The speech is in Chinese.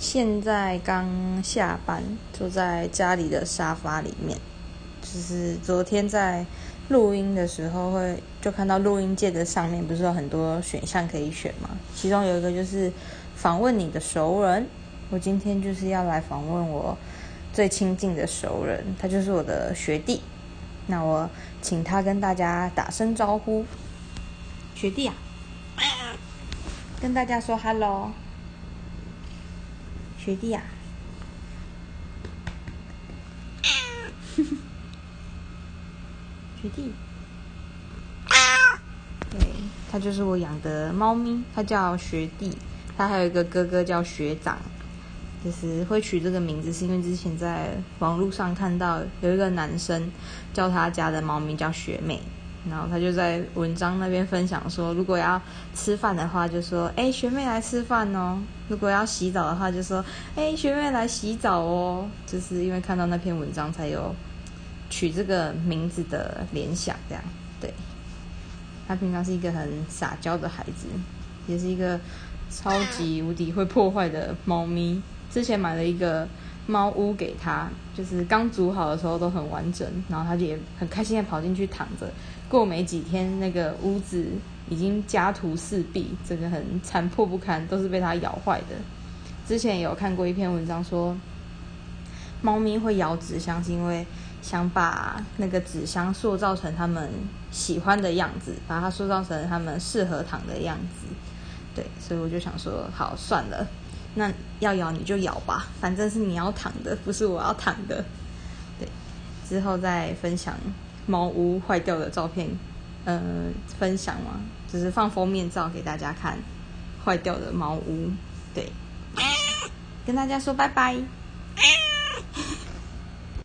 现在刚下班，坐在家里的沙发里面。就是昨天在录音的时候，会就看到录音键的上面不是有很多选项可以选吗？其中有一个就是访问你的熟人。我今天就是要来访问我最亲近的熟人，他就是我的学弟。那我请他跟大家打声招呼。学弟啊，跟大家说 hello。学弟啊，学弟，对，他就是我养的猫咪，他叫学弟，他还有一个哥哥叫学长。就是会取这个名字，是因为之前在网络上看到有一个男生叫他家的猫咪叫学妹，然后他就在文章那边分享说，如果要吃饭的话，就说哎学妹来吃饭哦；如果要洗澡的话，就说哎学妹来洗澡哦。就是因为看到那篇文章才有取这个名字的联想，这样对。他平常是一个很撒娇的孩子，也是一个超级无敌会破坏的猫咪。之前买了一个猫屋给他，就是刚煮好的时候都很完整，然后他就也很开心的跑进去躺着。过没几天，那个屋子已经家徒四壁，整个很残破不堪，都是被它咬坏的。之前有看过一篇文章说，猫咪会咬纸箱是因为想把那个纸箱塑造成它们喜欢的样子，把它塑造成它们适合躺的样子。对，所以我就想说，好算了。那要咬你就咬吧，反正是你要躺的，不是我要躺的。对，之后再分享猫屋坏掉的照片，呃，分享嘛，只是放封面照给大家看，坏掉的猫屋。对，跟大家说拜拜。